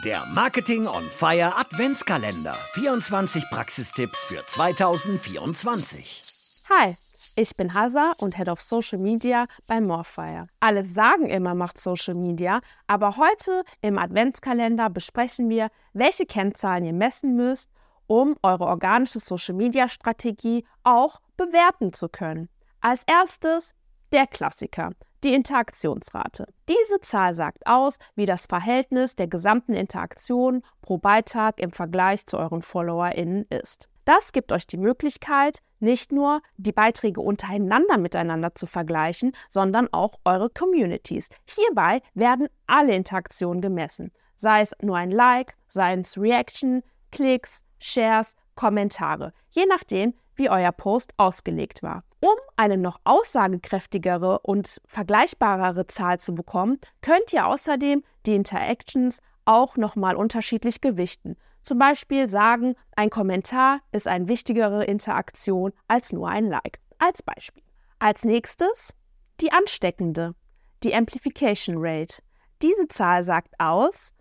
Der Marketing on Fire Adventskalender. 24 Praxistipps für 2024. Hi, ich bin Hasa und Head of Social Media bei Morfire. Alle sagen immer, macht Social Media, aber heute im Adventskalender besprechen wir, welche Kennzahlen ihr messen müsst, um eure organische Social Media Strategie auch bewerten zu können. Als erstes der Klassiker, die Interaktionsrate. Diese Zahl sagt aus, wie das Verhältnis der gesamten Interaktion pro Beitrag im Vergleich zu euren FollowerInnen ist. Das gibt euch die Möglichkeit, nicht nur die Beiträge untereinander miteinander zu vergleichen, sondern auch eure Communities. Hierbei werden alle Interaktionen gemessen, sei es nur ein Like, sei es Reaction, Klicks, Shares, Kommentare, je nachdem, wie euer Post ausgelegt war. Um eine noch aussagekräftigere und vergleichbarere Zahl zu bekommen, könnt ihr außerdem die Interactions auch nochmal unterschiedlich gewichten. Zum Beispiel sagen, ein Kommentar ist eine wichtigere Interaktion als nur ein Like. Als Beispiel. Als nächstes die ansteckende, die Amplification Rate. Diese Zahl sagt aus,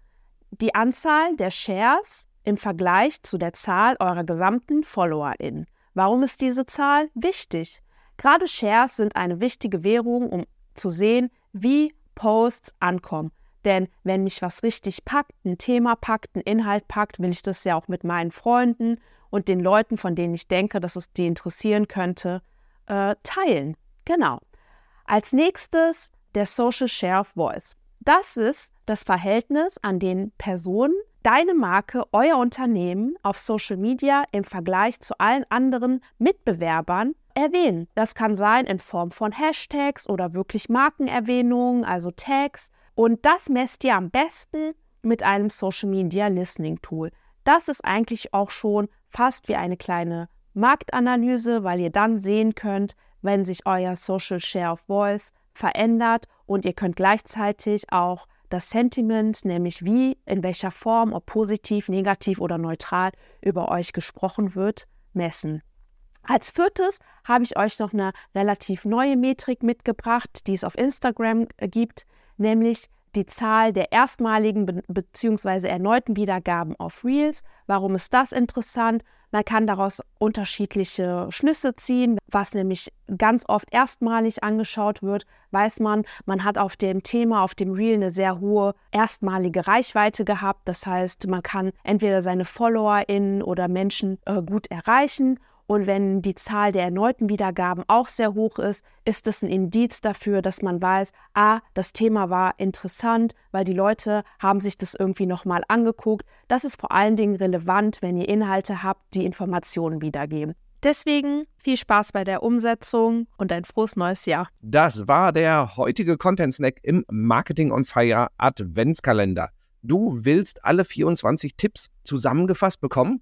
die Anzahl der Shares im Vergleich zu der Zahl eurer gesamten FollowerInnen. Warum ist diese Zahl wichtig? Gerade Shares sind eine wichtige Währung, um zu sehen, wie Posts ankommen. Denn wenn mich was richtig packt, ein Thema packt, ein Inhalt packt, will ich das ja auch mit meinen Freunden und den Leuten, von denen ich denke, dass es die interessieren könnte, äh, teilen. Genau. Als nächstes der Social Share of Voice. Das ist das Verhältnis, an den Personen deine Marke, euer Unternehmen auf Social Media im Vergleich zu allen anderen Mitbewerbern erwähnen. Das kann sein in Form von Hashtags oder wirklich Markenerwähnungen, also Tags. Und das messt ihr am besten mit einem Social Media Listening Tool. Das ist eigentlich auch schon fast wie eine kleine Marktanalyse, weil ihr dann sehen könnt, wenn sich euer Social Share of Voice verändert und ihr könnt gleichzeitig auch das Sentiment, nämlich wie, in welcher Form, ob positiv, negativ oder neutral über euch gesprochen wird, messen. Als viertes habe ich euch noch eine relativ neue Metrik mitgebracht, die es auf Instagram äh, gibt, nämlich die Zahl der erstmaligen bzw. erneuten Wiedergaben auf Reels. Warum ist das interessant? Man kann daraus unterschiedliche Schlüsse ziehen. Was nämlich ganz oft erstmalig angeschaut wird, weiß man, man hat auf dem Thema, auf dem Reel eine sehr hohe erstmalige Reichweite gehabt. Das heißt, man kann entweder seine FollowerInnen oder Menschen äh, gut erreichen und wenn die Zahl der erneuten Wiedergaben auch sehr hoch ist, ist es ein Indiz dafür, dass man weiß, ah, das Thema war interessant, weil die Leute haben sich das irgendwie nochmal angeguckt. Das ist vor allen Dingen relevant, wenn ihr Inhalte habt, die Informationen wiedergeben. Deswegen viel Spaß bei der Umsetzung und ein frohes neues Jahr. Das war der heutige Content Snack im Marketing on Fire Adventskalender. Du willst alle 24 Tipps zusammengefasst bekommen?